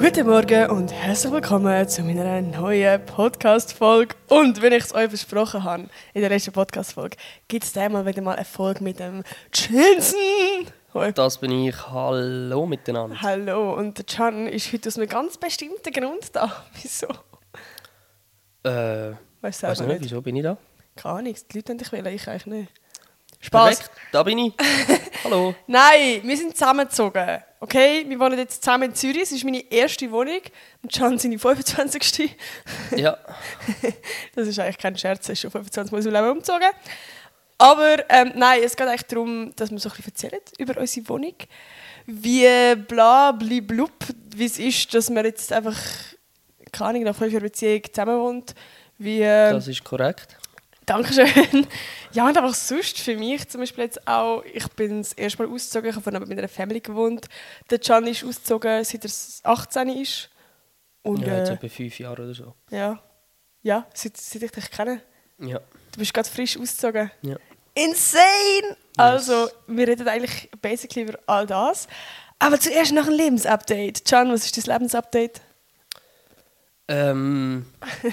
Guten Morgen und herzlich willkommen zu meiner neuen Podcast-Folge. Und wenn ich es euch versprochen habe, in der letzten Podcast-Folge, gibt es einmal wieder mal eine Folge mit dem Jensen. Hoi. Das bin ich. Hallo miteinander. Hallo, und der Can ist heute aus einem ganz bestimmten Grund da. Wieso? Äh, Weißt du weiß nicht, nicht? wieso bin ich da? Keine Ahnung, die Leute haben dich wählen, ich eigentlich nicht. Spaß. Perfekt, da bin ich. Hallo. Nein, wir sind zusammengezogen. Okay, wir wohnen jetzt zusammen in Zürich. Es ist meine erste Wohnung. Und Can seine 25. Ja, Das ist eigentlich kein Scherz, er ist schon 25 Mal seinem Leben umgezogen. Aber ähm, nein, es geht eigentlich darum, dass wir so ein bisschen erzählen über unsere Wohnung. Wie bla bli blub, wie es ist, dass man jetzt einfach, keine Ahnung, nach fünf Jahren Beziehung zusammen wohnt. Wie, äh, das ist korrekt. Dankeschön. Ja, und einfach sonst für mich zum Beispiel jetzt auch, ich bin das erste Mal ausgezogen, ich habe vorhin mit einer Family gewohnt. Der Can ist ausgezogen, seit er 18 ist. Und Ja, jetzt äh, etwa fünf Jahre oder so. ja, ja seit, seit ich dich kenne. Ja, Du bist gerade frisch ausgezogen. ja. Insane! Also, wir reden eigentlich basically über all das. Aber zuerst noch ein Lebensupdate. Can, was ist dein Lebensupdate? Ähm,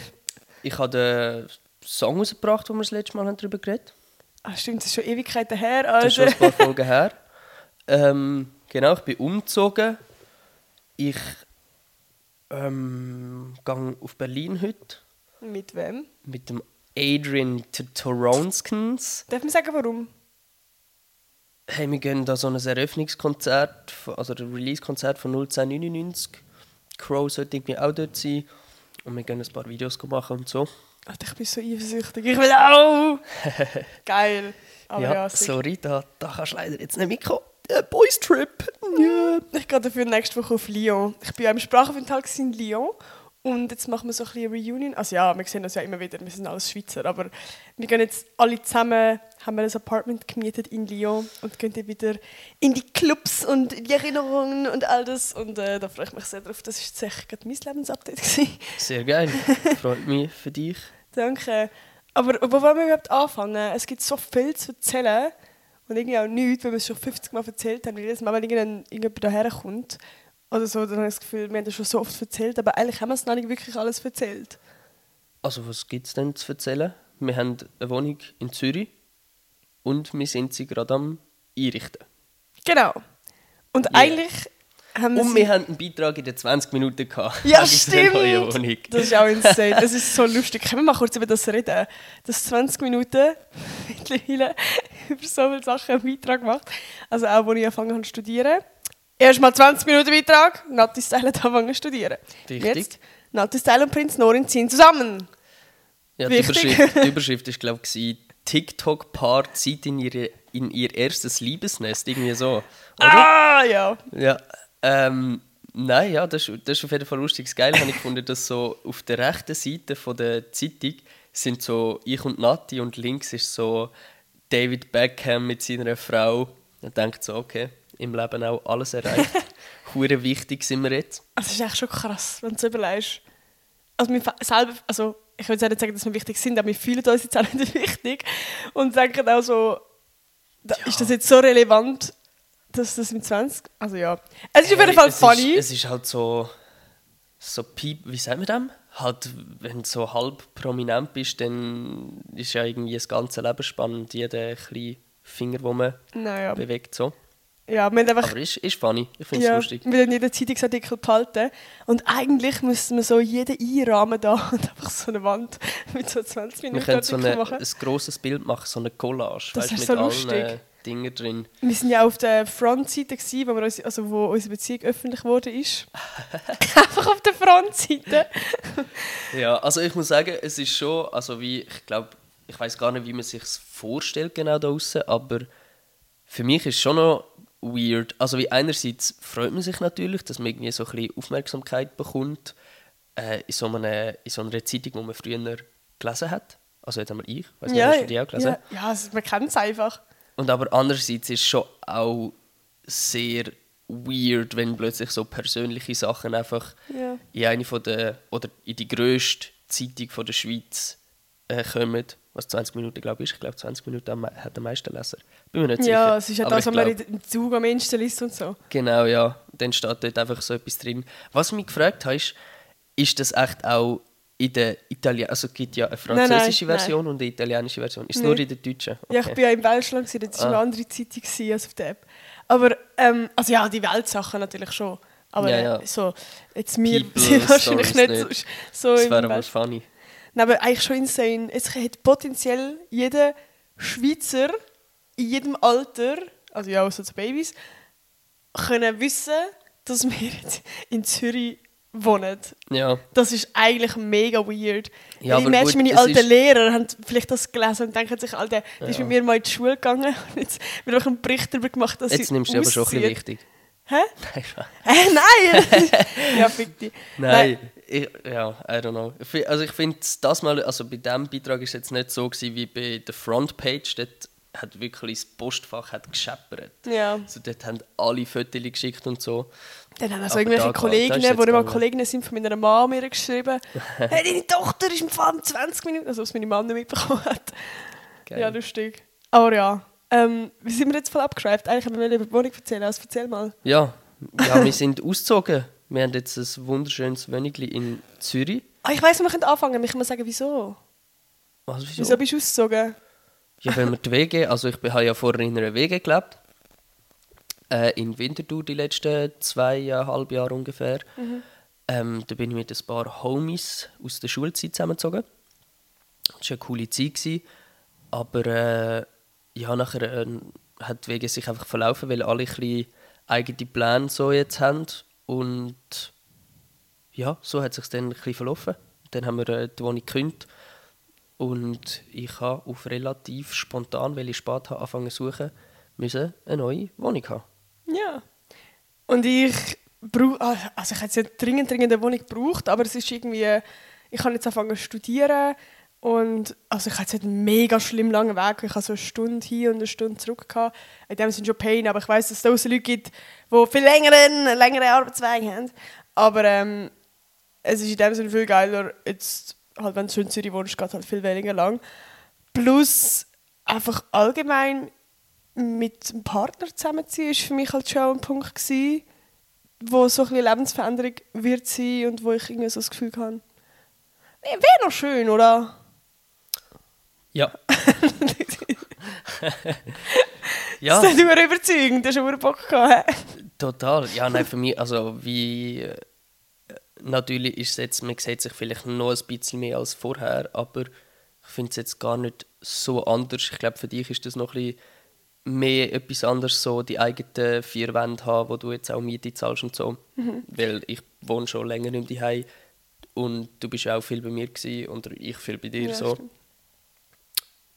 ich habe Song rausgebracht, wo wir das letzte Mal haben darüber geredet Ah, stimmt, das ist schon Ewigkeiten her. Das ist schon Alter. ein paar Folgen her. Ähm, genau, ich bin umgezogen. Ich ähm, gehe auf Berlin heute Mit wem? mit dem Adrian Toronskins. Darf man sagen, warum? Hey, wir gehen da so ein Eröffnungskonzert, also ein Release-Konzert von 01099. Crow sollte irgendwie auch dort sein. Und wir gehen ein paar Videos machen und so. Alter, ich bin so eifersüchtig. Ich will auch! Geil. Aber ja, ja, sorry, da, da kannst du leider jetzt nicht mitkommen. Äh, Boys Trip. Ja. Ich gehe dafür nächste Woche auf Lyon. Ich war ja im Sprachaufenthalt in Lyon. Und jetzt machen wir so ein bisschen eine Reunion. Also ja, wir sehen uns ja immer wieder, wir sind alles Schweizer. Aber wir gehen jetzt alle zusammen, haben wir ein Apartment gemietet in Lyon und gehen dann wieder in die Clubs und in die Erinnerungen und all das. Und äh, da freue ich mich sehr drauf. Das war tatsächlich gerade mein Lebensupdate. gewesen. Sehr geil. Freut mich für dich. Danke. Aber wo wollen wir überhaupt anfangen? Es gibt so viel zu erzählen und irgendwie auch nichts, wenn wir es schon 50 Mal erzählt haben. Weil jedes Mal, wenn irgendjemand, irgendjemand daher kommt oder so, dann habe ich das Gefühl, wir haben das schon so oft erzählt, aber eigentlich haben wir es noch nicht wirklich alles erzählt. Also, was gibt es denn zu erzählen? Wir haben eine Wohnung in Zürich und wir sind sie gerade am einrichten. Genau. Und Yeah. eigentlich haben wir Und wir haben einen Beitrag in den 20 Minuten gehabt. Ja, stimmt! Das ist auch insane. Es ist so lustig. Können wir mal kurz über das reden? Dass 20 Minuten mittlerweile über so viele Sachen einen Beitrag macht. Also auch, als ich angefangen habe zu studieren. Erstmal 20 Minuten Beitrag, Nati Style hat angefangen zu studieren. Richtig. Jetzt, Nati Style und Prinz Norin ziehen zusammen. Ja, die. Überschrift, die Überschrift ist, glaube ich, TikTok-Paar zieht in, ihre, in ihr erstes Liebesnest. Irgendwie so. Oder? Ah, ja. Ja. Ähm, nein, ja, das, ist- das ist auf jeden Fall lustig. Das Geile habe ich gefunden, dass so auf der rechten Seite von der Zeitung sind so ich und Nati und links ist so David Beckham mit seiner Frau. Man denkt so, okay, im Leben auch alles erreicht. Hure wichtig sind wir jetzt. Also, das ist echt schon krass, wenn du so überlegst. Also, fa- selber, also, ich auch nicht sagen, dass wir wichtig sind, aber wir fühlen uns jetzt auch nicht wichtig. Und denken auch so, da, ist das jetzt so relevant, dass das mit 20. Also, ja. Es ist auf jeden Hey, Fall es funny. Ist, es ist halt so, so piep, wie sagen wir das? Halt, wenn du so halb prominent bist, dann ist ja irgendwie das ganze Leben spannend. Jeder kleine Finger, den man naja. bewegt. So. Ja, wir haben einfach. Aber ist, ist funny. Ich finde es ja, lustig. wir haben jeden Zeitungsartikel behalten. Und eigentlich müssten wir so jeden einrahmen da und einfach so eine Wand mit so 20 Wir Minuten können so eine, machen. ein grosses Bild machen, so eine Collage. Das weißt, ist mit so allen lustig. äh, Dingen drin. Wir sind ja auf der Frontseite, gewesen, wo, wir uns, also wo unsere Beziehung öffentlich ist. einfach auf der Frontseite. Ja, also ich muss sagen, es ist schon, also wie, ich glaube, ich weiß gar nicht, wie man sich vorstellt genau da draussen, aber für mich ist schon noch weird. Also wie einerseits freut man sich natürlich, dass man irgendwie so ein bisschen Aufmerksamkeit bekommt äh, in, so einer, in so einer Zeitung, die man früher gelesen hat. Also jetzt haben wir ich, weiß nicht, ja, hast du die auch gelesen? ja, ja also man kennt es einfach. Und aber andererseits ist es schon auch sehr weird, wenn plötzlich so persönliche Sachen einfach Ja. in eine von der oder in die grösste Zeitung von der Schweiz äh, kommen Was 20 Minuten, glaube ich. Ich glaube, 20 Minuten hat der meiste Leser. Bin mir nicht sicher. Ja, es ist ja das, was man im Zug am Insta liest und so. Genau, ja. Dann steht dort einfach so etwas drin. Was mich gefragt habe, ist, ist das echt auch in der Italien... Also es gibt ja eine nein, französische nein. Version und eine italienische Version. Ist es nur in der deutschen? Ja, ich Okay. bin ja im Welschland, das war eine Ah. andere Zeitung als auf der App. Aber, ähm, also ja, die Weltsachen natürlich schon. Aber Ja, ja. so, jetzt wir People sind wahrscheinlich nicht, nicht. so, Das wäre aber funny. Nein, aber eigentlich schon insane. Es hat potenziell jeder Schweizer in jedem Alter, also ja, außer die Babys, können wissen, dass wir jetzt in Zürich wohnen. Ja. Das ist eigentlich mega weird. Ja, ich merke, meine alten ist- Lehrer haben vielleicht das gelesen und denken sich, Alter, die ist Ja. mit mir mal in die Schule gegangen und jetzt wird auch einen Bericht darüber gemacht, dass Jetzt sie nimmst du aber schon ein bisschen wichtig. Hä? Nein. Äh, nein! ja, fick dich. Nein, ich, ja, I don't know. Also ich finde das mal, also bei diesem Beitrag ist es jetzt nicht so gewesen wie bei der Frontpage. Dort hat wirklich das Postfach hat gescheppert. Ja. Also dort haben alle Fotos geschickt und so. Dann haben also Aber irgendwelche da- Kolleginnen, die gegangen. Kolleginnen sind, von meiner Mama mir geschrieben, hey, deine Tochter ist im Fall in 20 Minuten, also was meine Mama nicht mitbekommen hat. Geil. Ja, lustig. Aber ja, ähm, wie sind wir jetzt voll abgeschreibt? Eigentlich haben wir nicht über die Wohnung erzählen, also erzähl mal. Ja, ja wir sind ausgezogen. Wir haben jetzt ein wunderschönes Wönigli in Zürich. Ah, ich weiss, wir können anfangen, ich kann mal sagen, wieso. Was, wieso? Wieso bist du ausgezogen? Ja, wenn wir die WG, also ich habe ja vorher in einer WG gelebt. Äh, in Winterthur die letzten zweieinhalb Jahre ungefähr. Ähm, da bin ich mit ein paar Homies aus der Schulzeit zusammengezogen. Das war eine coole Zeit. Gewesen. Aber äh, ja, nachher äh, hat die WG sich einfach verlaufen, weil alle ein eigene Pläne so jetzt haben. Und ja, so hat es sich dann ein bisschen verlaufen. Dann haben wir äh, die Wohnung gekündigt. Und ich habe auf relativ spontan, weil ich spät habe angefangen zu suchen, müssen eine neue Wohnung haben. Ja. Und ich brauche, also ich hätte jetzt dringend, dringend eine Wohnung gebraucht, aber es ist irgendwie, ich habe jetzt angefangen zu studieren und also ich hatte einen mega schlimm langen Weg, ich hatte so eine Stunde hin und eine Stunde zurück. Gehabt. In dem sind schon Pain, aber ich weiß, dass es tausend Leute gibt, die viel längeren, längeren Arbeitsweg haben. Aber ähm, es ist in dem Sinne viel geiler, jetzt, halt, wenn du in Zürich wohnst, geht halt viel weniger lang. Plus einfach allgemein mit einem Partner zusammenziehen, ist für mich halt schon ein Punkt gewesen, wo so ein bisschen Lebensveränderung wird sein und wo ich irgendwie so das Gefühl habe, wäre noch schön, oder? Ja. ja, Das ist nicht überzeugend, das hast du Bock gehabt. total. Ja, nein, für mich, also wie. äh, Natürlich ist es jetzt, man sieht sich vielleicht noch ein bisschen mehr als vorher, aber ich finde es jetzt gar nicht so anders. Ich glaube, für dich ist das noch ein bisschen mehr etwas anderes, so die eigenen vier Wände haben, wo du jetzt auch Miete zahlst und so. Weil ich wohne schon länger nicht mehr daheim und du bist auch viel bei mir gewesen, und ich viel bei dir. Ja, so. stimmt.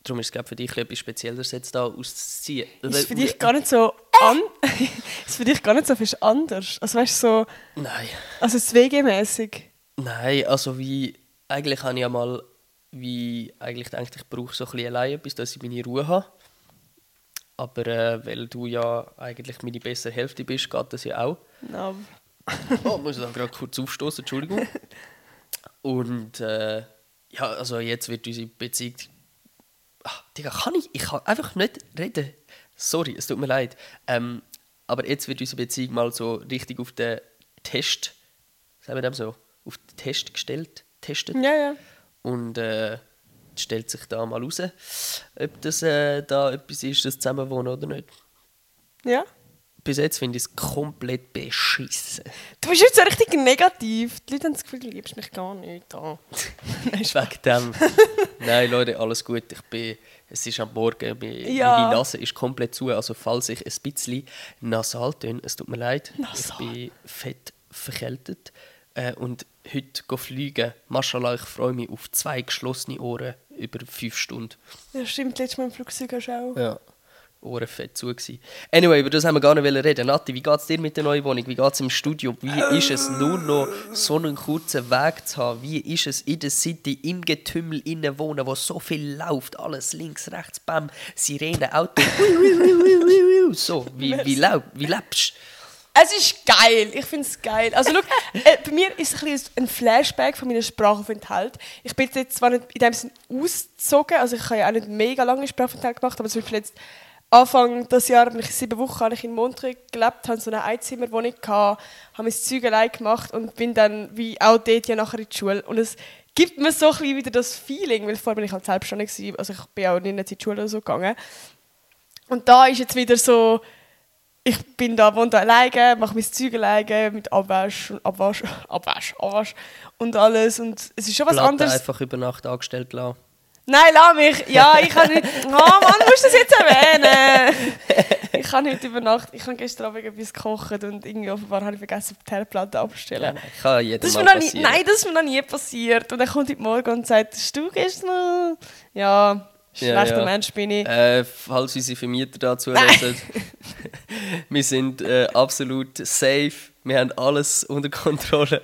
Darum ist es für dich etwas Spezielleres, jetzt da auszuziehen. Ist für dich gar nicht so an ist für dich gar nicht so viel anders. Also weißt du, so, Nein. also zwegemäßig. Nein, also wie... Eigentlich habe ich ja mal... Wie eigentlich gedacht, ich brauche so ein bisschen alleine, bis dass ich meine Ruhe habe. Aber äh, weil du ja eigentlich meine bessere Hälfte bist, geht das ja auch. No. Oh, ich muss dann gerade kurz aufstoßen, Entschuldigung. Und äh, ja, also jetzt wird unsere Beziehung. Ach, Digga, kann ich? Ich kann einfach nicht reden. Sorry, es tut mir leid. Ähm, aber jetzt wird unsere Beziehung mal so richtig auf den Test, sagen wir dem so, auf den Test gestellt, testet. Ja, ja. Und äh, stellt sich da mal raus, ob das äh, da etwas ist, das Zusammenwohnen oder nicht. Ja. Bis jetzt finde ich es komplett beschissen. Du bist jetzt so richtig negativ. Die Leute haben das Gefühl, du liebst mich gar nicht. Oh. Nein, wegen dem. Nein, Leute, alles gut. Ich bin, es ist am Morgen, meine, Ja. meine Nase ist komplett zu. Also falls ich ein bisschen nasal töne, es tut mir leid. Nasal. Ich bin fett verkältet. Äh, und heute fliegen. Maschallah, ich freue mich auf zwei geschlossene Ohren über fünf Stunden. Ja, stimmt, letztes Mal im Flugzeug hast du auch. Ja. Ohren fett zu gewesen. Anyway, über das haben wir gar nicht reden. Nati, wie geht es dir mit der neuen Wohnung? Wie geht es im Studio? Wie ist es nur noch so einen kurzen Weg zu haben? Wie ist es in der City, im Getümmel innen wohnen, wo so viel läuft? Alles links, rechts, bam, Sirene, Auto. So, wie, wie, lau- wie lebst Es ist geil. Ich finde es geil. Also, schau, äh, bei mir ist es ein, ein Flashback von meinem Sprachaufenthalt. Ich bin jetzt zwar nicht in dem Sinne ausgezogen, also ich habe ja auch nicht mega lange Sprachaufenthalt gemacht, aber zum Beispiel jetzt Anfang des Jahres, ich sieben Wochen habe ich in Montreux gelebt, habe so eine Einzimmerwohnung gehabt, habe mein Zeug allein gemacht und bin dann wie auch dort ja nachher in die Schule. Und es gibt mir so ein bisschen wieder das Feeling, weil vorher bin ich halt selbstständig gewesen, also ich bin auch nicht in die Schule oder so gegangen. Und da ist jetzt wieder so, ich bin da, wohne da alleine, mache mein Zeug alleine mit Abwasch und Abwasch, Abwasch, Abwasch und alles. Und es ist schon was Platte anderes. einfach über Nacht angestellt lassen. Nein, lass mich. Ja, ich kann nicht. Oh Mann, musst du das jetzt erwähnen? Ich kann nicht über Nacht. Ich habe gestern Abend etwas gekocht und irgendwie offenbar habe ich vergessen, die Herdplatte abzustellen. Kann jedem Das mal noch nie, passieren. nein, das ist mir noch nie passiert. Und dann kommt heute Morgen und sagt, hast du gestern... Ja, Ja, schlechter ja. Mensch bin ich. Äh, falls unsere Vermieter dazu hören, wir sind äh, absolut safe, wir haben alles unter Kontrolle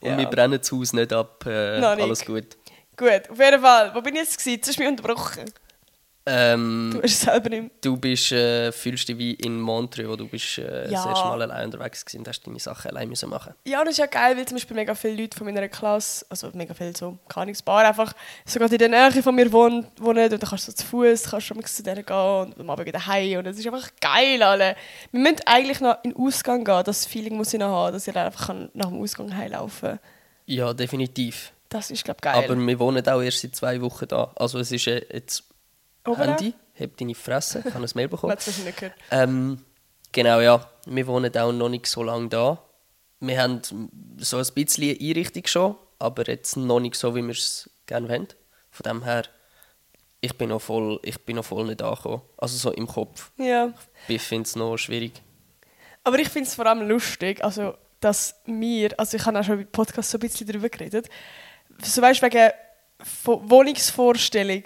und Ja. wir brennen das Haus nicht ab. Äh, Noch alles gut. Gut, auf jeden Fall. Wo bin ich jetzt gewesen? Jetzt hast du mich unterbrochen. Ähm, Du hast es selber nicht du bist, äh, fühlst dich wie in Montreux, wo du bist äh, Ja. das erste Mal allein unterwegs warst und hast deine Sachen allein müssen machen. Ja, das ist ja geil, weil zum Beispiel mega viele Leute von meiner Klasse, also mega viele so, Ahnung, ein paar einfach sogar in der Nähe von mir wohnen, wohnen und dann kannst du so zu Fuß kannst du zu denen gehen und am Abend wieder heim und es ist einfach geil, alle. Wir müssen eigentlich noch in den Ausgang gehen, das Feeling muss ich noch haben, dass ich dann einfach kann nach dem Ausgang heimlaufen kann. Ja, definitiv. Das ist, glaube ich, geil. Aber wir wohnen auch erst seit zwei Wochen da. Also es ist äh, jetzt Oben Handy, heb deine Fresse, ich habe ein Mail bekommen. wahrscheinlich nicht gehört. Ähm, genau, ja. Wir wohnen auch noch nicht so lange da. Wir haben so ein bisschen Einrichtung schon, aber jetzt noch nicht so, wie wir es gerne wollen. Von dem her, ich bin noch voll, ich bin noch voll nicht angekommen. Also so im Kopf. Ja. Ich finde es noch schwierig. Aber ich finde es vor allem lustig, also, dass wir, also ich habe auch schon im Podcast so ein bisschen darüber geredet, so weißt wegen Vo- Wohnungsvorstellung.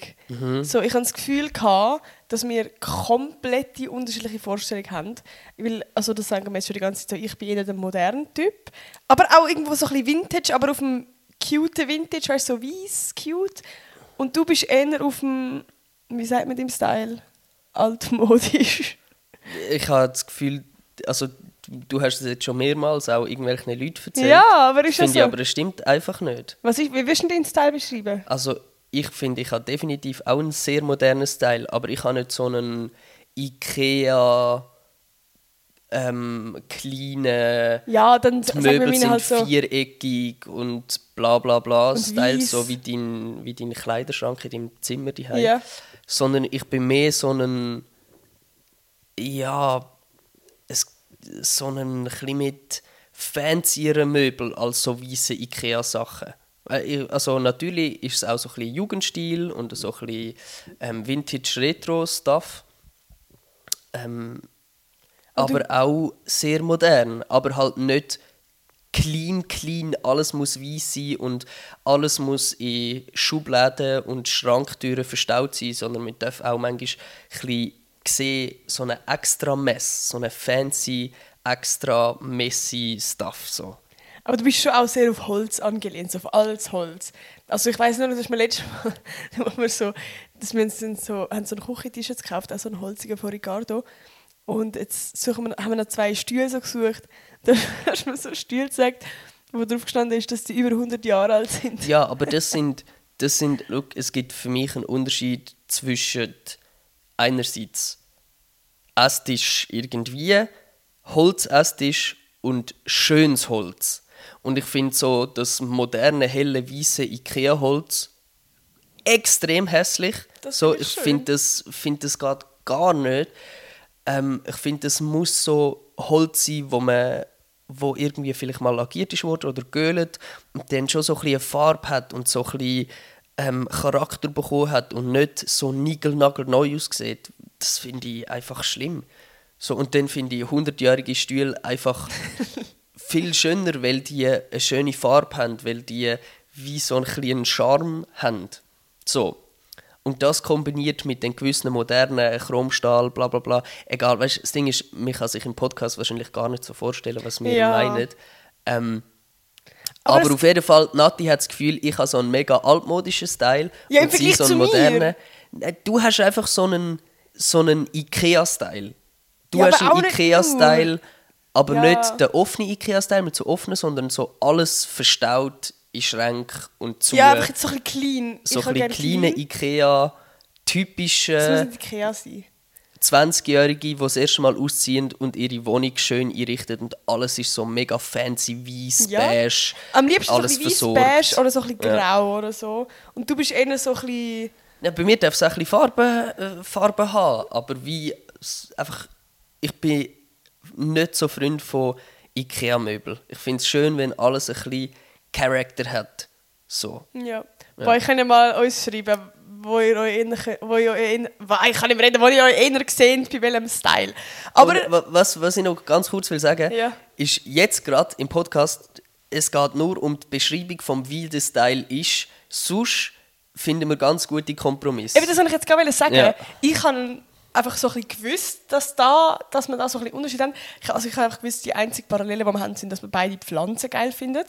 So, ich habe das Gefühl gehabt, dass wir komplett unterschiedliche Vorstellungen haben. Weil, also das sagen wir jetzt schon die ganze Zeit so, ich bin eher der moderne Typ. Aber auch irgendwo so ein bisschen Vintage, aber auf dem cute Vintage, weißt du, so weiß, cute. Und du bist eher auf dem, wie sagt man dem Style? Altmodisch. Ich habe das Gefühl, also du- hast es jetzt schon mehrmals auch irgendwelchen Leuten erzählt. Ja, aber ist ja Finde so. ich, aber es stimmt einfach nicht. Was ist, wie willst du deinen Style beschreiben? Also ich finde, ich habe definitiv auch einen sehr modernen Style, aber ich habe nicht so einen Ikea ähm, kleinen Ja, dann die Möbel meine sind halt so. viereckig und bla bla bla Und Style, weiss. so wie dein, wie dein Kleiderschrank in deinem Zimmer die Ja. Sondern ich bin mehr so ein ja so ein bisschen mit fancieren Möbel als so weiße Ikea-Sachen. Ich- Also natürlich ist es auch so ein bisschen Jugendstil und so ein bisschen ähm, Vintage-Retro-Stuff. Ähm, aber auch sehr modern, aber halt nicht clean, clean, alles muss weiß sein und alles muss in Schubladen und Schranktüren verstaut sein, sondern man darf auch manchmal ein bisschen sehen, so eine extra Mess, so eine fancy, extra messy Stuff. So. Aber du bist schon auch sehr auf Holz angelehnt, so auf altes Holz. Also ich weiß nur, dass wir letztes Mal, wo wir so, dass wir uns so, haben so einen Küchentisch jetzt gekauft, auch so einen holzigen von Ricardo. Und jetzt suchen wir, haben wir noch zwei Stühle so gesucht. Da hast du mir so Stühle gesagt, wo drauf gestanden ist, dass die über 100 Jahre alt sind. Ja, aber das sind, das sind look, es gibt für mich einen Unterschied zwischen einerseits Esstisch irgendwie, Holzesstisch und schönes Holz. Und ich finde so das moderne, helle, weiße Ikea-Holz extrem hässlich. Das so, ich finde das, find das geht gar nicht. Ähm, ich finde, es muss so Holz sein, wo man wo irgendwie vielleicht mal lackiert ist worden oder göhlt und dann schon so ein bisschen eine Farbe hat und so ein bisschen ähm, Charakter bekommen hat und nicht so nigelnagel neu aussieht. Das finde ich einfach schlimm. So, und dann finde ich 100-jährige Stühle einfach viel schöner, weil die eine schöne Farbe haben, weil die wie so einen kleinen Charme haben. So. Und das kombiniert mit den gewissen modernen Chromstahl, bla bla bla. Egal, weißt, das Ding ist, man kann sich im Podcast wahrscheinlich gar nicht so vorstellen, was wir Ja. meinen. Ähm, Aber aber auf jeden Fall, Nati hat das Gefühl, ich habe so einen mega altmodischen Style Ja, und sie so einen mir. modernen. Du hast einfach so einen, so einen Ikea-Style. Du Ja, hast einen Ikea-Style, Aber Ja. nicht der offene Ikea-Style mit so offenen, sondern so alles verstaut in Schränken und zu. Ja, einfach jetzt so ein bisschen clean. so Ich ein bisschen kleine Ikea, typische. Das muss nicht Ikea sein. 20-Jährige, die das erste Mal ausziehen und ihre Wohnung schön einrichten und alles ist so mega fancy, weiß, Ja. beige. Am liebsten alles so versorgt. beige oder so ein bisschen grau Ja. oder so. Und du bist eher so ein bisschen... Ja, bei mir darf es auch ein bisschen Farbe, äh, Farbe haben, aber wie einfach, ich bin nicht so Freund von Ikea-Möbeln. Ich finde es schön, wenn alles ein bisschen Charakter hat. So. Ja. Boah, ich kann ja mal uns schreiben, wo ihr euch eher, wo ihr euch eher, ich kann nicht mehr reden, wo ihr euch eher seht, bei welchem Style. Aber... Wa- was, was ich noch ganz kurz will sagen, Ja. ist jetzt gerade im Podcast, es geht nur um die Beschreibung vom wie der Style ist. Sonst finden wir ganz gute Kompromisse. Eben, das wollte ich jetzt gerade sagen. Ja. Ich habe einfach so ein bisschen gewusst, dass, da, dass wir da so ein bisschen Unterschied haben. Ich, also ich habe einfach gewusst, die einzige Parallele, die wir haben, sind, dass wir beide Pflanzen geil finden.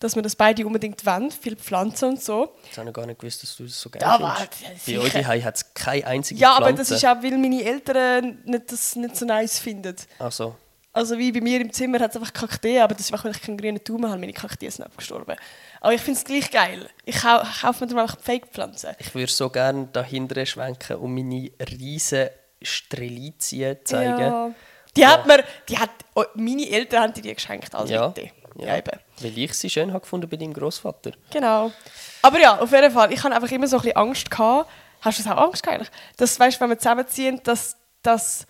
Dass wir das beide unbedingt wollen, viele Pflanzen und so. Ich habe noch gar nicht gewusst, dass du das so geil Ja, findest. ja, Bei euch hat es keine einzige Ja, Pflanze. aber das ist auch, weil meine Eltern nicht, das nicht so nice finden. Ach so. Also wie bei mir im Zimmer hat es einfach Kakteen, aber das ist weil ich keinen grünen Daumen habe, meine Kakteen sind abgestorben. Aber ich finde es gleich geil. Ich kau kaufe mir dann einfach Fake-Pflanzen. Ich würde so gerne dahinter schwenken und meine riesen Strelizien zeigen. Ja. Die hat mir, die hat, oh, meine Eltern haben die die geschenkt als Ja. Mitte. Ja. eben. Weil ich sie schön habe gefunden bei deinem Großvater. Genau. Aber ja, auf jeden Fall, ich hatte einfach immer so ein bisschen Angst. Gehabt. Hast du das auch Angst gehabt eigentlich? Dass, weißt, wenn wir zusammenziehen, dass, dass,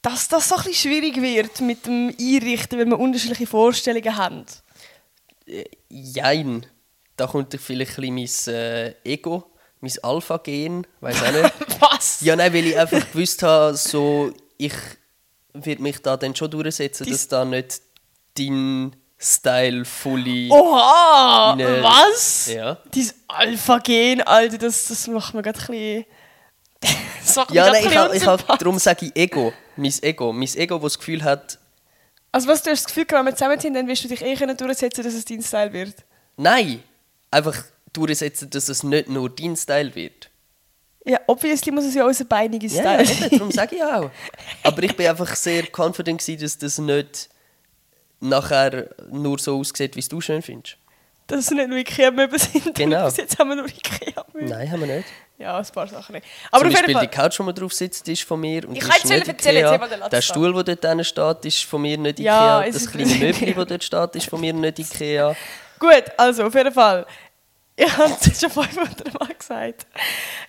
dass das so ein bisschen schwierig wird mit dem Einrichten, wenn wir unterschiedliche Vorstellungen haben. Jein. Da kommt vielleicht ein bisschen mein äh, Ego, mein Alpha-Gen, weiß auch nicht. Was? ja, nein, weil ich einfach gewusst habe, so, ich werde mich da dann schon durchsetzen, Dies- dass da nicht dein Style fully... Oha! Ne- Was? Ja. Dieses Alpha-Gen, Alter, das, das macht mir gerade ein bisschen... das macht Ja, nein, ein ich, bisschen hab, ich darum sage ich Ego. Mein Ego. Mein Ego, das das Gefühl hat, Also was, du hast das Gefühl, wenn wir zusammenziehen, dann wirst du dich eh können durchsetzen, dass es dein Style wird? nein, einfach durchsetzen, dass es nicht nur dein Style wird. Ja, obviously muss es ja unser beiniger Ja, Style ja, eben, darum sage ich auch. Aber ich bin einfach sehr confident, gewesen, dass das nicht nachher nur so aussieht, wie es du schön findest. Dass es nicht nur Ikea-Möbel sind. Genau. Bis jetzt haben wir nur Ikea-Möbel. Nein, haben wir nicht. Ja, ein paar Sachen nicht. Aber Zum Beispiel Fall. die Couch, wo man drauf sitzt, ist von mir. Und Ich kann nicht erzählen, Ikea. erzähl mal den Latz Der. Stuhl, der dort steht, ist von mir nicht Ja, Ikea. es das kleine Möbel, das dort steht, ist von mir nicht Ikea. Gut, also auf jeden Fall. Ich habe es schon 500 Mal gesagt.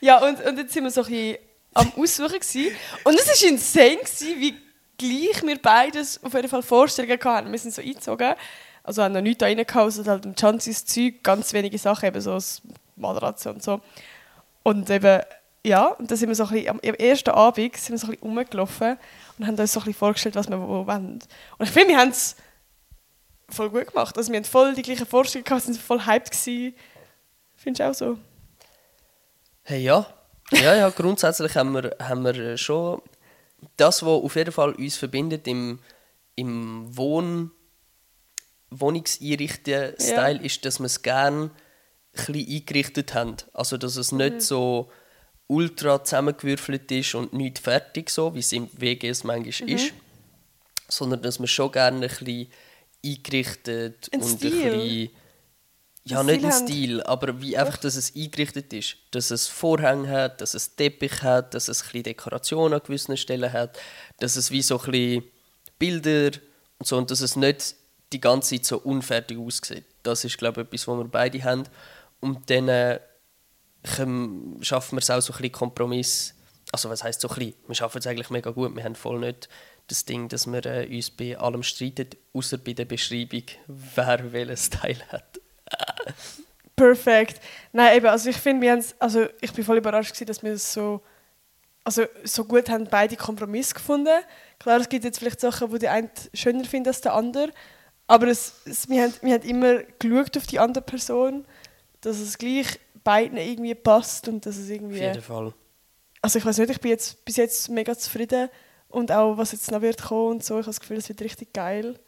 Ja, und, und jetzt sind wir so ein bisschen am Aussuchen. Gewesen. Und es war insane, gewesen, wie gleich wir beides auf jeden Fall Vorstellungen hatten. Wir sind so eingezogen. Also haben noch nichts da reingehauen, außer halt im Chances Zeug, ganz wenige Sachen, eben so das Matratze und so. Und eben, ja, und dann sind wir so ein bisschen, am ersten Abend sind wir so ein bisschen rumgelaufen und haben uns so ein bisschen vorgestellt, was wir wo wollen. Und ich finde, wir haben es voll gut gemacht. Also wir haben voll die gleichen Vorstellungen gehabt, sind voll hyped gewesen. Findest du auch so? Hey, ja. Ja, ja, grundsätzlich haben wir, haben wir schon das, was auf jeden Fall uns verbindet im, im Wohn Wohnungseinrichten-Style, ist, dass wir es gerne ein eingerichtet haben. Also, dass es nicht so ultra zusammengewürfelt ist und nicht fertig, so, wie es im WGs manchmal ist. Sondern dass wir schon gerne ein bisschen eingerichtet Ein und Stil. ein bisschen ja, nicht Stil ein haben. Stil, aber wie einfach, dass es eingerichtet ist. Dass es Vorhänge hat, dass es Teppich hat, dass es ein Dekoration an gewissen Stellen hat, dass es wie so ein Bilder und so und dass es nicht die ganze Zeit so unfertig aussieht. Das ist, glaube ich, etwas, was wir beide haben. Und dann äh, schaffen wir es auch so ein bisschen Kompromiss. Also was heißt so ein bisschen? Wir schaffen es eigentlich mega gut. Wir haben voll nicht das Ding, dass wir äh, uns bei allem streiten, außer bei der Beschreibung, wer welchen Style hat. Perfekt. Nein, eben, also ich finde, wir haben's- also ich bin voll überrascht gewesen, dass wir es so, also so gut haben beide Kompromiss gefunden. Klar, es gibt jetzt vielleicht Sachen, wo der eine schöner findet als der andere, aber es, es, wir, haben, wir haben immer geschaut auf die andere Person, dass es gleich beiden irgendwie passt und dass es Auf irgendwie... jeden Fall. Also ich weiß nicht, ich bin jetzt bis jetzt mega zufrieden und auch was jetzt noch wird kommen und so, ich habe das Gefühl, es wird richtig geil.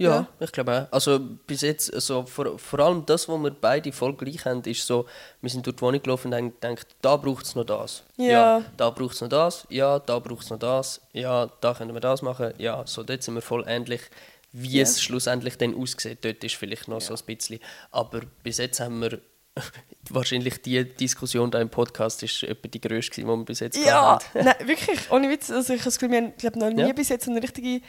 Ja, Ja. ich glaube auch. Also bis jetzt, also vor, vor allem das, was wir beide voll gleich haben, ist so, wir sind durch die Wohnung gelaufen und haben gedacht, da braucht es noch das. Ja. da braucht es noch das. Ja, da braucht es noch das. Ja, da können wir das machen. Ja, so dort sind wir voll ähnlich. Wie Ja. es schlussendlich dann aussieht, dort ist vielleicht noch so ein bisschen. Aber bis jetzt haben wir wahrscheinlich die Diskussion da im Podcast ist etwa die gewesen, die wir bis jetzt Ja, gehabt haben. nein, wirklich, ohne Witz. Also ich habe das Gefühl, wir haben glaub, noch nie Ja. bis jetzt eine richtige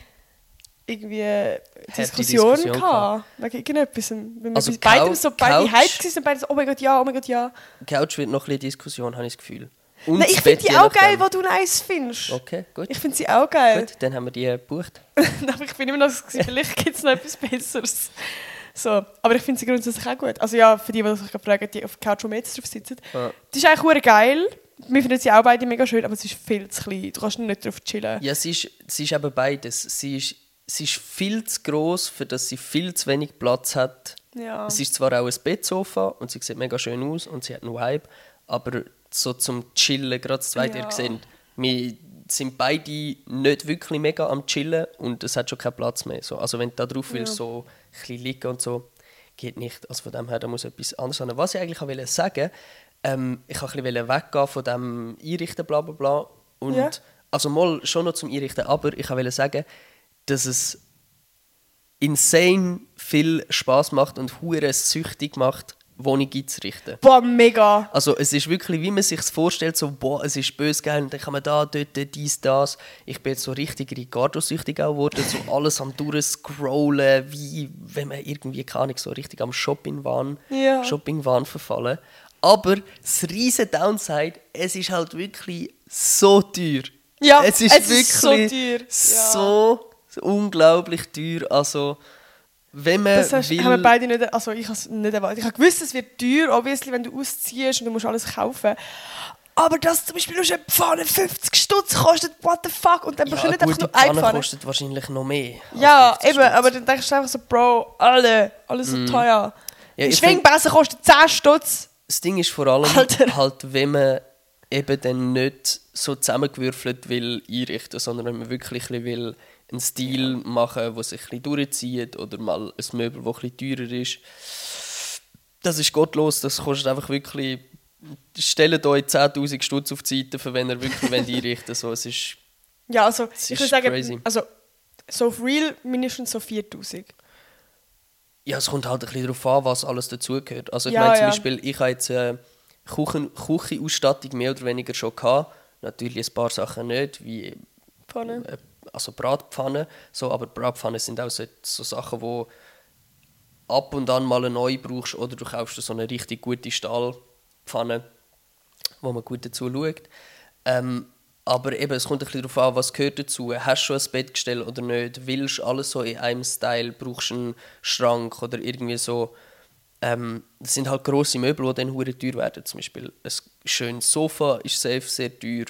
irgendwie Diskussion, Diskussion gehabt. Wegen irgendetwas. Wenn wir Also bei beidem Cou- so beide hyped waren beide so, oh mein Gott, ja, oh mein Gott, ja. Couch wird noch ein bisschen Diskussion, habe ich das Gefühl. Und Nein, das ich finde die auch geil, wo du nice findest. Okay, gut. Ich finde sie auch geil. Gut, dann haben wir die gebucht. aber ich bin immer noch so, vielleicht gibt es noch etwas Besseres. So, aber ich finde sie grundsätzlich auch gut. Also ja, für die, die sich fragen, die auf Couch, wo wir jetzt drauf sitzen. Ja. Die ist eigentlich geil. Wir finden sie auch beide mega schön, aber sie ist viel zu klein. Du kannst nicht drauf chillen. Ja, sie ist, sie ist eben beides. Sie ist, sie ist viel zu gross, für dass sie viel zu wenig Platz hat. Ja. Es ist zwar auch ein Bettsofa und sie sieht mega schön aus und sie hat einen Vibe, aber so zum Chillen, gerade zweite, Ja. ihr seht, wir sind beide nicht wirklich mega am Chillen und es hat schon keinen Platz mehr. So, also wenn du da drauf willst, so ein liegen und so, geht nicht. Also von dem her, da muss etwas anderes sein. Was ich eigentlich wollte sagen, ähm, ich wollte ein bisschen weggehen von dem Einrichten, bla bla bla. Und Ja. also mal schon noch zum Einrichten, aber ich wollte sagen, dass es insane viel Spaß macht und hure süchtig macht, Wohnung einzurichten. Boah, mega. Also es ist wirklich, wie man sich vorstellt, so, boah, es ist böse geil und dann kann man da, dort, dies, das. Ich bin jetzt so richtig Ricardo-süchtig auch geworden, so alles am durchscrollen, wie wenn man irgendwie, keine Ahnung, so richtig am Shopping-Wahn Ja. Shopping verfallen. Aber das riesen Downside, es ist halt wirklich so teuer. Ja, es ist es wirklich ist so teuer. Ja. so unglaublich teuer. Also, wenn man Das hast, will... haben wir beide nicht, also ich habe es nicht erwartet. Ich habe gewusst, es wird teuer, obviously, wenn du ausziehst und du musst alles kaufen. Aber dass zum Beispiel nur eine Pfanne 50 Stutz kostet, what the fuck? Und dann ja, brauchst du nicht einfach die nur eine Pfanne kostet wahrscheinlich noch mehr. Ja, 50 eben, Stutz. aber dann denkst du einfach so, Bro, alle, alles so teuer. Ja, Ein ich Schwingbesen kostet 10 Stutz. Das Ding ist vor allem Alter. halt, wenn man eben dann nicht so zusammengewürfelt will einrichten, sondern wenn man wirklich will einen Stil machen, der sich ein bisschen durchzieht oder mal ein Möbel, das ein bisschen teurer ist. Das ist gottlos, das kostet einfach wirklich... Stellt euch 10'000 Stutz auf die Seite, für wenn ihr wirklich wollt einrichten so Es ist... Ja, also ich würde sagen, crazy. also so auf real mindestens so 4000. Ja, es kommt halt ein bisschen darauf an, was alles dazugehört. Also ich Ja, meine zum ja. Beispiel, ich habe jetzt äh, Küchen, Küchenausstattung mehr oder weniger schon gehabt. Natürlich ein paar Sachen nicht, wie Pfanne. Also Bratpfannen, so, aber Bratpfannen sind auch so, so Sachen, wo ab und an mal eine neue brauchst oder du kaufst so eine richtig gute Stahlpfanne, wo man gut dazu schaut. Ähm, aber eben, es kommt ein bisschen darauf an, was gehört dazu. Hast du schon ein Bettgestell oder nicht? Willst du alles so in einem Style? Brauchst du einen Schrank oder irgendwie so? Ähm, das sind halt grosse Möbel, die dann hure teuer werden. Zum Beispiel ein schönes Sofa ist safe sehr teuer.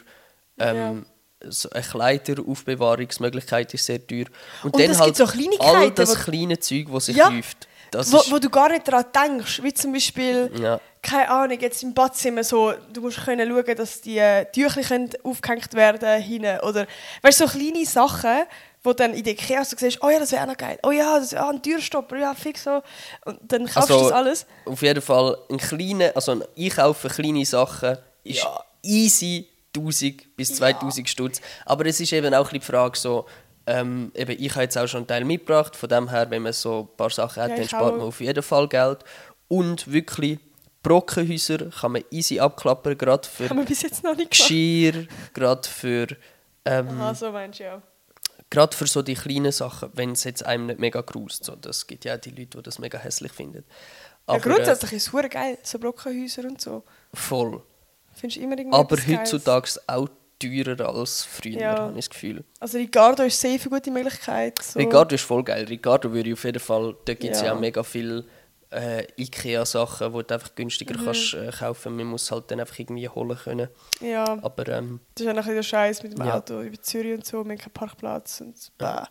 Ähm, so eine Kleideraufbewahrungsmöglichkeit ist sehr teuer. Und, Und dann es halt gibt so all das kleine Zeug, das sich Ja. läuft. Das Wo, wo du gar nicht daran denkst, wie zum Beispiel, Ja. keine Ahnung, jetzt im Badzimmer so, du musst können schauen, dass die äh, Tücher können aufgehängt werden hinten oder, weißt du, so kleine Sachen, wo dann in der Ikea so siehst, oh ja, das wäre auch noch geil, oh ja, das, ah, ein Türstopper, ja, fix so, und dann kaufst du Also, das alles. Auf jeden Fall ein kleiner, also ein Einkaufen kleine Sachen ist Ja. easy 1000 bis 2000 Stutz. Aber es ist eben auch ein die Frage so, ähm, eben ich habe jetzt auch schon einen Teil mitgebracht, von dem her, wenn man so ein paar Sachen hat, Ja, dann spart man auf jeden Fall Geld. Und wirklich, Brockenhäuser kann man easy abklappern, gerade für. Geschirr, gerade für, ähm, Aha, so meinst du ja. gerade für so die kleinen Sachen, wenn es jetzt einem nicht mega grust. So, das gibt ja auch die Leute, die das mega hässlich finden. ja Aber, äh, grundsätzlich ist es geil, so Brockenhäuser und so. voll. Findest immer irgendwie Aber heutzutage auch teurer als früher, Ja. habe ich das Gefühl. Also Ricardo ist safe eine gute Möglichkeit. So. Ricardo ist voll geil. Ricardo würde ich auf jeden Fall, da gibt es ja. Ja. auch mega viele äh, Ikea-Sachen, die du einfach günstiger Mhm. kannst äh, kaufen Man muss halt dann einfach irgendwie holen können. Ja, Aber ähm, das ist auch ein bisschen der Scheiß mit dem Ja. Auto über Zürich und so, haben keinen Parkplatz und bäh,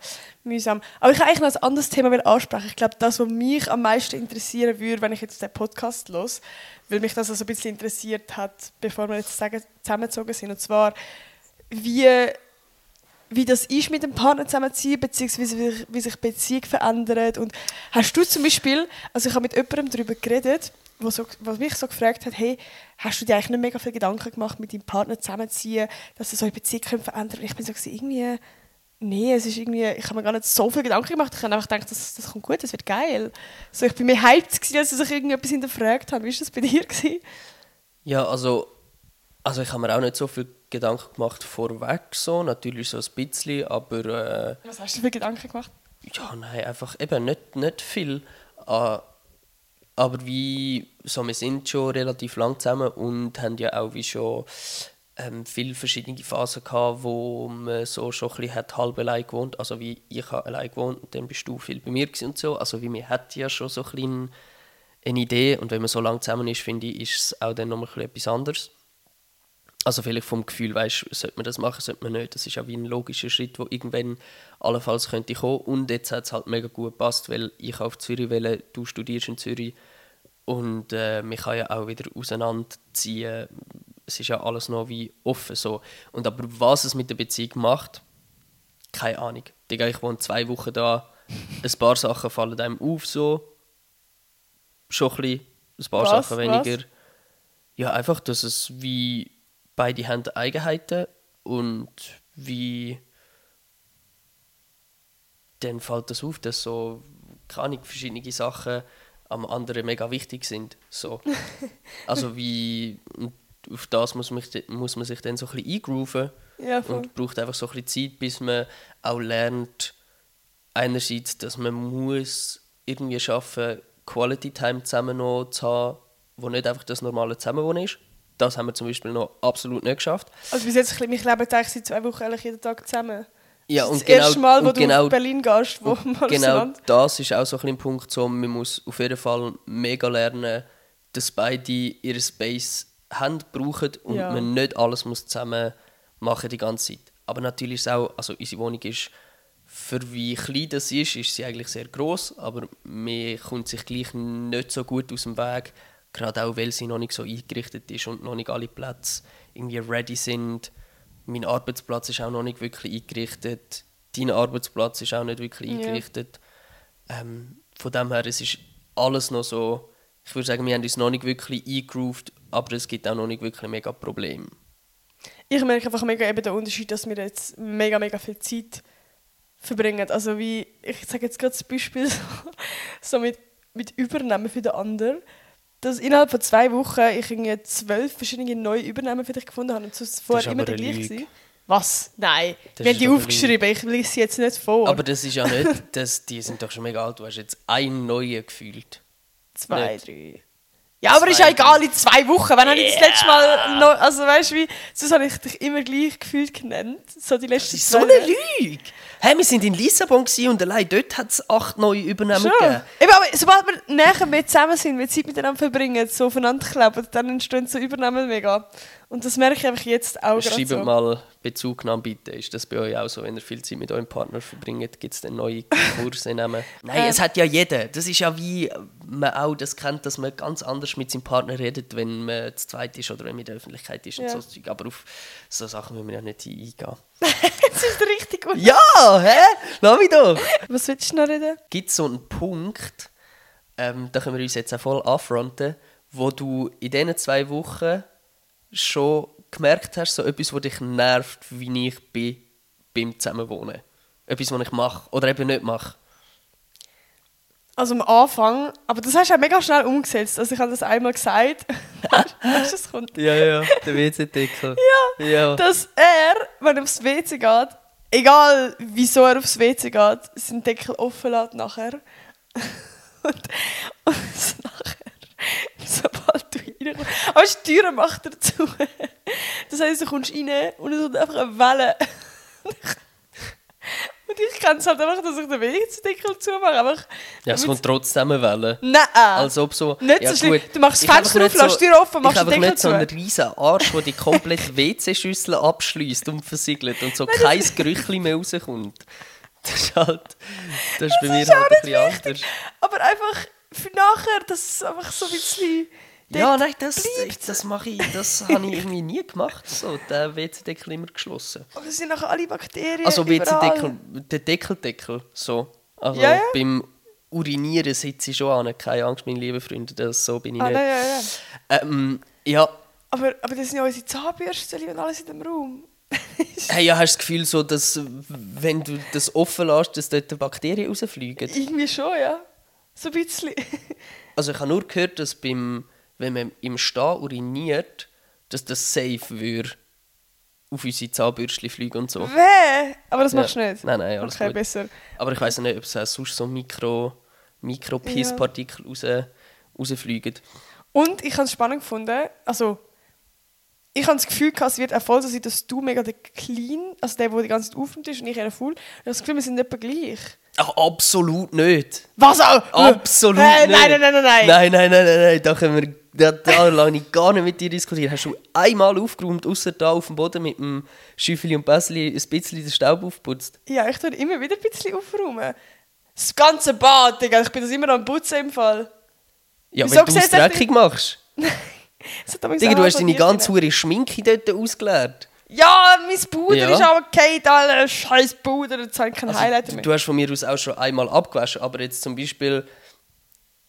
mühsam. Aber ich wollte eigentlich noch ein anderes Thema ansprechen. Ich glaube, das, was mich am meisten interessieren würde, wenn ich jetzt den Podcast los, weil mich das also ein bisschen interessiert hat, bevor wir jetzt sagen, zusammengezogen sind. Und zwar, wie wie das ist mit dem Partner zusammenziehen, beziehungsweise wie sich, wie sich Beziehung verändert. Und hast du zum Beispiel, also ich habe mit jemandem darüber geredet, was, so, was mich so gefragt hat, hey, hast du dir eigentlich nicht mega viel Gedanken gemacht, mit deinem Partner zusammenziehen, dass so eine Beziehung verändern? Und ich bin so irgendwie, nee, es ist irgendwie, ich habe mir gar nicht so viel Gedanken gemacht. Ich habe einfach gedacht, das, das kommt gut, das wird geil. So, ich bin mehr hyped gewesen, als ich irgendetwas hinterfragt habe. Wie war das bei dir? Gewesen? Ja, also, also ich habe mir auch nicht so viel Gedanken gemacht vorweg so, natürlich so ein bisschen, aber... Äh, Was hast du für Gedanken gemacht? Ja, nein, einfach eben nicht, nicht viel. Äh, aber wie, so, wir sind schon relativ lang zusammen und haben ja auch wie schon ähm, viele verschiedene Phasen gehabt, wo man so schon ein bisschen hat halb allein gewohnt, also wie ich habe allein gewohnt und dann bist du viel bei mir und so, also wie man hat ja schon so ein bisschen eine Idee und wenn man so lange zusammen ist, finde ich, ist es auch dann nochmal etwas anderes. Also vielleicht vom Gefühl, weißt, sollte man das machen, sollte man nicht. Das ist ja wie ein logischer Schritt, der irgendwann allenfalls könnte kommen. Und jetzt hat es halt mega gut gepasst, weil ich auf Zürich will, du studierst in Zürich und äh, man kann ja auch wieder auseinanderziehen. Es ist ja alles noch wie offen so. Und aber was es mit der Beziehung macht, keine Ahnung. Digga, ich wohne zwei Wochen da, ein paar Sachen fallen einem auf so. Schon ein bisschen, ein paar Was? Sachen weniger. Ja, einfach, dass es wie beide haben Eigenheiten und wie dann fällt das auf, dass so keine verschiedene Sachen am anderen mega wichtig sind. So. also wie auf das muss man, muss man sich dann so ein bisschen eingrooven Ja, und braucht einfach so ein bisschen Zeit, bis man auch lernt, einerseits, dass man muss irgendwie schaffen, Quality Time zusammen noch zu haben, wo nicht einfach das normale Zusammenwohnen ist. Das haben wir zum Beispiel noch absolut nicht geschafft. Also bis jetzt, wir leben eigentlich seit zwei Wochen eigentlich jeden Tag zusammen. Ja, das und das erste Mal, wo du genau, nach Berlin gehst, wo mal genau das ist auch so ein, ein Punkt, so, man muss auf jeden Fall mega lernen, dass beide ihren Space haben, brauchen und Ja. man nicht alles muss zusammen machen die ganze Zeit. Aber natürlich ist es auch, also unsere Wohnung ist, für wie klein das ist, ist sie eigentlich sehr groß, aber mir kommt sich gleich nicht so gut aus dem Weg, gerade auch, weil sie noch nicht so eingerichtet ist und noch nicht alle Plätze irgendwie ready sind. Mein Arbeitsplatz ist auch noch nicht wirklich eingerichtet. Dein Arbeitsplatz ist auch nicht wirklich Ja. eingerichtet. Ähm, von dem her, es ist alles noch so, ich würde sagen, wir haben uns noch nicht wirklich eingegroovt, aber es gibt auch noch nicht wirklich mega Probleme. Ich merke einfach mega eben den Unterschied, dass wir jetzt mega, mega viel Zeit verbringen. Also wie, ich sage jetzt gerade das Beispiel so, so mit, mit Übernehmen für den anderen. Dass innerhalb von zwei Wochen ich irgendwie zwölf verschiedene neue Übernahmen für dich gefunden habe und sonst vorher immer eine gleiche gewesen. Was? Nein. Das wir haben die aufgeschrieben, ich lese sie jetzt nicht vor. Aber das ist ja nicht, das, die sind doch schon mega alt, du hast jetzt einen neuen gefühlt. Zwei, Nicht. drei. Ja, aber ist ja egal, in zwei Wochen. Wann habe ich das Yeah. letzte Mal noch, also weißt du wie, sonst habe ich dich immer gleich gefühlt genannt. So die Das letzten ist so eine. Lüge! Hey, wir sind in Lissabon und allein dort hat es acht neue Übernahmen Schon. gegeben. Eben, aber sobald wir näher mehr zusammen sind, wir Zeit miteinander verbringen, so aufeinander kleben, dann entstehen so Übernahmen mega. Und das merke ich einfach jetzt auch gerade Schreibt so. mal Bezugnahme bitte. Ist das bei euch auch so, wenn ihr viel Zeit mit eurem Partner verbringt, gibt es dann neue Kurse nehmen? Nein, Ähm. es hat ja jeder. Das ist ja wie man auch das kennt, dass man ganz anders mit seinem Partner redet, wenn man zu zweit ist oder wenn man in der Öffentlichkeit ist und Ja. so Zeug. Aber auf so Sachen müssen wir ja nicht eingehen. das ist richtig gut. Ja, hä? Lass mich doch! Was willst du noch reden? Gibt es so einen Punkt, ähm, da können wir uns jetzt auch voll affronten, wo du in diesen zwei Wochen schon gemerkt hast, so etwas, was dich nervt, wie ich bin beim Zusammenwohnen? Etwas, was ich mache oder eben nicht mache? Also am Anfang, aber das hast du auch mega schnell umgesetzt. Also ich habe das einmal gesagt. weißt du, was kommt? Ja, ja, der WC-Deckel. Ja. Ja. Dass er, wenn er aufs WC geht, egal wieso er aufs WC geht, seinen Deckel offen lässt nachher. und, und es nachher, reinkommst, aber die Türen macht er zu. das heisst, du kommst rein und es kommt einfach eine Welle. und ich kenne es halt einfach, dass ich den WC-Deckel zumache. Einfach, Ja, es kommt trotzdem eine Welle. Nein! Als ob so... Nicht ja, so schlimm. Du machst das Fenster auf, lässt die Tür offen, machst den Deckel nicht so einen riesen Arsch, der die komplette WC-Schüssel abschließt und versiegelt und so kein Gerüchli mehr rauskommt. Das ist halt... Das ist bei mir ist halt ein bisschen wichtig. anders. Aber einfach für nachher, dass es einfach so ein bisschen, Ja, nein, das, das mache ich, das habe ich irgendwie nie gemacht. So, der WC-Deckel immer geschlossen. Aber es sind nachher alle Bakterien Also. WC-Deckel, der Deckeldeckel, so. Also Ja, ja. beim Urinieren sitze ich schon an. Keine Angst, meine lieben Freunde, das, so bin ich Ah, nicht. nein, ja, ja. Ähm, ja, Aber, aber das sind ja unsere Zahnbürsten und alles in dem Raum. hey, ja, hast du das Gefühl, so, dass wenn du das offen lässt, dass dort Bakterien rausfliegen? Irgendwie schon, ja. So ein bisschen. Also ich habe nur gehört, dass beim, wenn man im Stehen uriniert, dass das safe würde auf unsere Zahnbürstchen fliegen und so. Weh! Aber das Ja. machst du nicht? Nein, nein, alles okay, gut. besser. Aber ich weiß nicht, ob es auch sonst so Mikro, Mikro-Pisspartikel raus, rausfliegen. Und ich habe es spannend gefunden, also ich habe das Gefühl, es wird auch voll so sein, dass du mega der Clean, also der, der die ganze Zeit aufnimmt ist und ich eher full. Ich habe das Gefühl, wir sind etwa gleich. Ach, absolut nicht. Was auch? Absolut Hey, nicht. nein, nein, nein, nein, nein. Nein, nein, nein, nein, nein. Da können wir da, da lasse ich gar nicht mit dir diskutieren. Hast du einmal aufgeräumt, außer da auf dem Boden mit dem Schüffeli und Bäsli ein bisschen den Staub aufgeputzt? Ja, ich tue immer wieder ein bisschen aufräumen. Das ganze Bad, Digga, ich bin das immer am Putzen im Fall. Ja, Wieso wenn du es dreckig machst. Digga, du hast deine ganze drin. hure Schminke dort ausgeleert. Ja, mein Puder Ja. ist aber Kate, Alter, scheiß Puder, jetzt habe ich Also, Highlighter du, mehr. du hast von mir aus auch schon einmal abgewaschen, aber jetzt zum Beispiel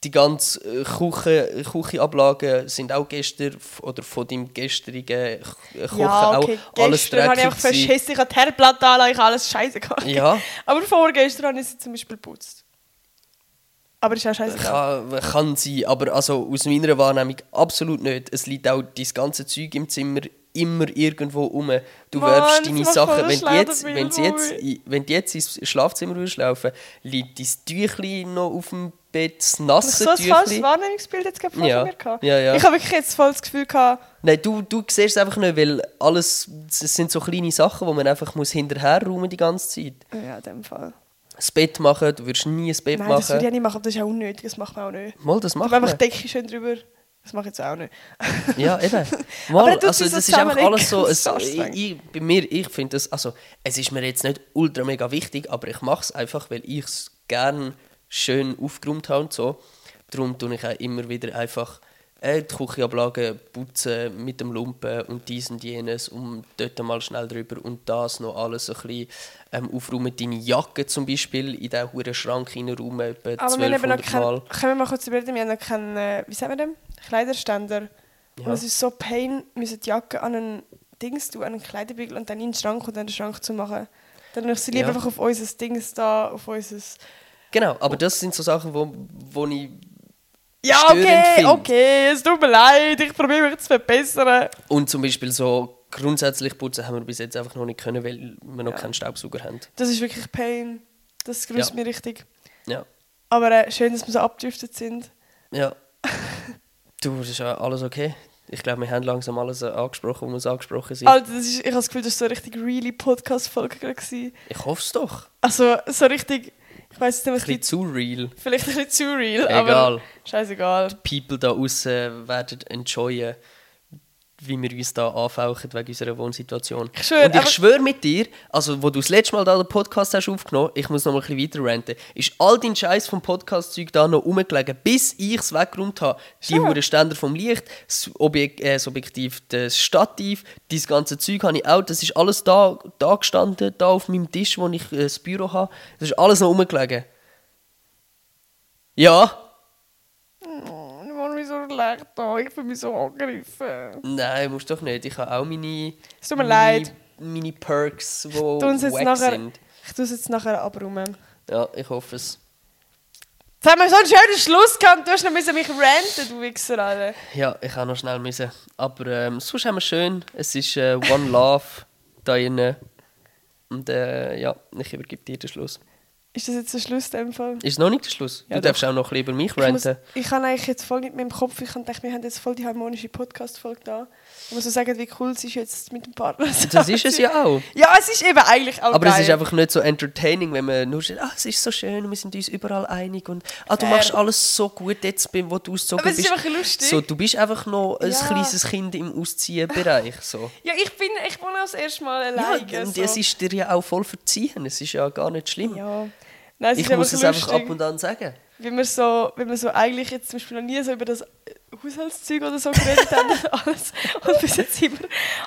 die ganze äh, Küche, Küchenablagen sind auch gestern oder von deinem gestrigen K- Kochen ja, okay, auch alles gestern habe ich dreckig gewesen. verschissen, ich habe die Herdplatte an, ich habe alles scheiße gemacht. Ja. Aber vorgestern habe ich sie zum Beispiel geputzt. Aber ist auch scheiße. Kann, kann sein, aber also aus meiner Wahrnehmung absolut nicht. Es liegt auch dein ganze Zeug im Zimmer immer irgendwo rum. Du Mann, wirfst deine Sachen, wenn du jetzt, wenn du jetzt, wenn du jetzt ins Schlafzimmer würdest laufen, liegt dein Tüchli noch auf dem Bett, das nasse so ein falsches. Wahrnehmungsbild jetzt gerade Ja. mir gehabt. Ja, ja. Ich habe wirklich jetzt voll das Gefühl gehabt, Nein, du, du siehst es einfach nicht, weil alles, es sind so kleine Sachen, die man einfach muss hinterher räumen die ganze Zeit. ja, in dem Fall. Das Bett machen, du würdest nie ein Bett Nein, das würde ich machen. nicht machen, aber das ist auch unnötig, das macht man auch nicht. Mal, das macht einfach man. die Decke schön drüber. Das mache ich jetzt auch nicht. Ja, eben. Aber Mal, also das ist einfach alles so. Es, ich, bei mir, ich finde das, also es ist mir jetzt nicht ultra mega wichtig, aber ich mache es einfach, weil ich es gerne schön aufgeräumt habe und so. Darum tue ich auch immer wieder einfach äh, die Küchenablage putzen mit dem Lumpen und dies und jenes und dort mal schnell drüber und das noch alles so ein bisschen ähm, aufräumen. Deine Jacke zum Beispiel in diesen huren Schrank reinräumen, etwa Aber wir haben noch 1200 keinen, können wir mal kurz überlegen, wir haben noch keinen, äh, wie sagen wir dem? Kleiderständer. Ja. Und es ist so pain, müssen die Jacke an einen Dings tun, an einen Kleiderbügel und dann in den Schrank und dann den Schrank zu machen. Dann sie lieber Ja. einfach auf unser Dings da, auf unser... Genau, aber das sind so Sachen, wo, wo ich Ja, okay, finde. okay, es tut mir leid, ich probiere mich zu verbessern. Und zum Beispiel so grundsätzlich putzen haben wir bis jetzt einfach noch nicht können, weil wir noch Ja. keinen Staubsauger haben. Das ist wirklich Pain. Das grüßt Ja. mir richtig. Ja. Aber äh, schön, dass wir so abgedriftet sind. Ja. Du, das ist ja alles okay. Ich glaube, wir haben langsam alles äh, angesprochen, es angesprochen sind. Alter, das ist, ich habe das Gefühl, das war so eine richtig really Podcast-Folge. Ich hoffe es doch. Also, so richtig... Ich weiß nicht, Ein was bisschen die... zu real. Vielleicht ein bisschen zu real, Egal. aber... Scheißegal. People da außen werden enjoyen, wie wir uns da anfauchen wegen unserer Wohnsituation. Ich schwör, Und ich schwöre mit dir, also wo du das letzte Mal da den Podcast hast aufgenommen, ich muss noch mal ein bisschen weiter ranten, ist all dein Scheiß vom Podcast-Zeug da noch rumgelegen, bis ich es weggeräumt habe. Die hohen Ständer vom Licht, das, Objek äh, das Objektiv, das Stativ, dieses ganze Zeug habe ich auch, das ist alles da, da gestanden, da auf meinem Tisch, wo ich äh, das Büro habe. Das ist alles noch rumgelegen. Ja? Leid da. Ich bin mich so angegriffen. Nein, musst doch nicht. Ich habe auch meine, Es tut mir meine, leid. meine Perks, die wack nachher, sind. ich tue es jetzt nachher abräumen. Ja, ich hoffe es. Jetzt haben wir so einen schönen Schluss gehabt. Du hast noch müssen mich ranten, du Wichser, Alter. Ja, ich auch noch schnell müssen. Aber ähm, sonst haben wir schön. Es ist äh, One Love da drin. Und äh, ja, ich übergebe dir den Schluss. Ist das jetzt der Schluss in dem Fall? Ist noch nicht der Schluss? Ja, du darfst auch noch ein bisschen über mich Ich, muss, ranten. ich kann eigentlich jetzt voll nicht mehr im Kopf, ich kann denken, wir haben jetzt voll die harmonische Podcast-Folge da. Ich muss so sagen, wie cool es ist jetzt mit dem Partner. Das ist es ja auch. Ja, es ist eben eigentlich auch Aber geil. es ist einfach nicht so entertaining, wenn man nur sagt, ah, es ist so schön, wir sind uns überall einig und ah, du Fair. machst alles so gut jetzt, wo du ausgezogen Aber es ist bist. einfach lustig. So, du bist einfach noch ein Ja. kleines Kind im Ausziehenbereich. So. Ja, ich bin, ich wohne auch das erste Mal Ja, alleine. und so. es ist dir ja auch voll verziehen. Es ist ja gar nicht schlimm. Ja. Nein, ich muss es lustig, einfach ab und an sagen. Wie man so, wenn man so eigentlich jetzt zum Beispiel noch nie so über das Haushaltszeug oder so geredet haben und alles. Und bis jetzt wir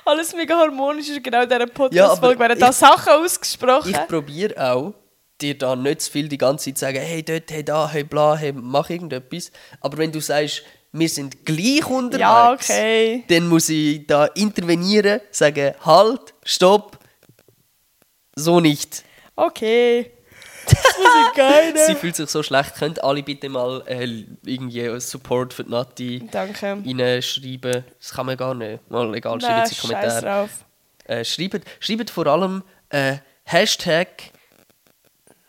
alles mega harmonisch. Ist genau in dieser Podcast-Folge werden da Sachen ausgesprochen. Ich probiere auch, dir da nicht zu viel die ganze Zeit zu sagen, hey, dort, hey, da, hey, bla, hey, mach irgendetwas. Aber wenn du sagst, wir sind gleich unterwegs, ja, okay. dann muss ich da intervenieren, sagen, halt, stopp, so nicht. Okay. Das muss ich geil Sie fühlt sich so schlecht. Könnt alle bitte mal äh, irgendwie Support für die Nati Danke. reinschreiben? Das kann man gar nicht. Mal egal, schreibt es in die Kommentare. Äh, schreibt, schreibt vor allem äh, Hashtag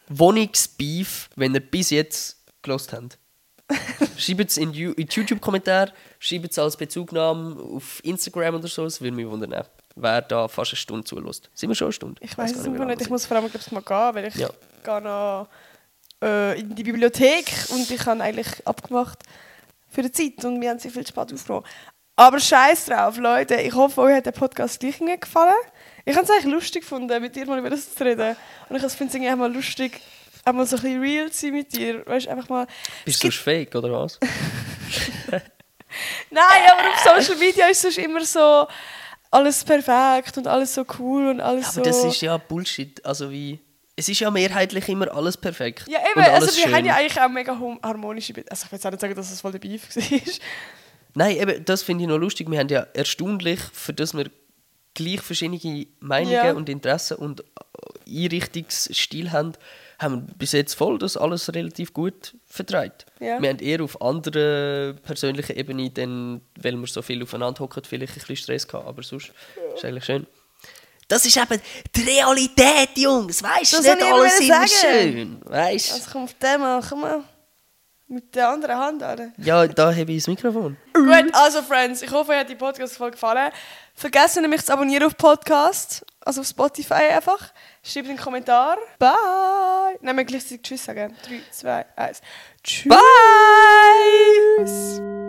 Wohnungsbeef, wenn ihr bis jetzt gelost habt. schreibt es in, in die YouTube-Kommentare, schreibt es als Bezugnahme auf Instagram oder so, es würde mich wundern, wer da fast eine Stunde zulässt. Sind wir schon eine Stunde? Ich weiß es lange nicht. Ich muss vor allem glaub's, mal gehen, weil ich Ja. Gehe noch äh, in die Bibliothek und ich habe eigentlich abgemacht für die Zeit und wir haben sehr viel spät aufgenommen. Aber scheiß drauf, Leute. Ich hoffe, euch hat der Podcast gleich gefallen. Ich habe es eigentlich lustig gefunden, mit dir mal über das zu reden. Und ich finde es irgendwie mal lustig, auch mal so ein bisschen real zu sein mit dir. Weißt einfach mal... Bist du fake oder was? Nein, aber auf Social Media ist es immer so alles perfekt und alles so cool und alles Aber so... das ist ja Bullshit. Also wie. Es ist ja mehrheitlich immer alles perfekt. Ja, eben, also wir schön. haben ja eigentlich auch mega harmonische Be Also ich will jetzt auch nicht sagen, dass es voll der Beef war. Nein, eben, das finde ich noch lustig. Wir haben ja erstaunlich, für das wir gleich verschiedene Meinungen Ja. und Interessen und äh, Einrichtungsstil haben, haben wir bis jetzt voll das alles relativ gut vertreibt. Ja. Wir haben eher auf anderer persönlicher Ebene, dann, weil wir so viel aufeinander hocken, vielleicht ein bisschen Stress gehabt, aber sonst ist eigentlich schön. Das ist eben die Realität, Jungs. Weißt du, Das nicht alles immer schön. Weißt Also komm auf den mal, komm mal. Mit der anderen Hand, oder? Ja, da habe ich das Mikrofon. Gut, also Friends, ich hoffe, euch hat die Podcast-Folge gefallen. Vergessen nicht, mich zu abonnieren auf Podcast, also auf Spotify einfach. Schreibt einen Kommentar. Bye! Nein, wir gleichzeitig Tschüss sagen. 3, 2, 1. Tschüss! Bye!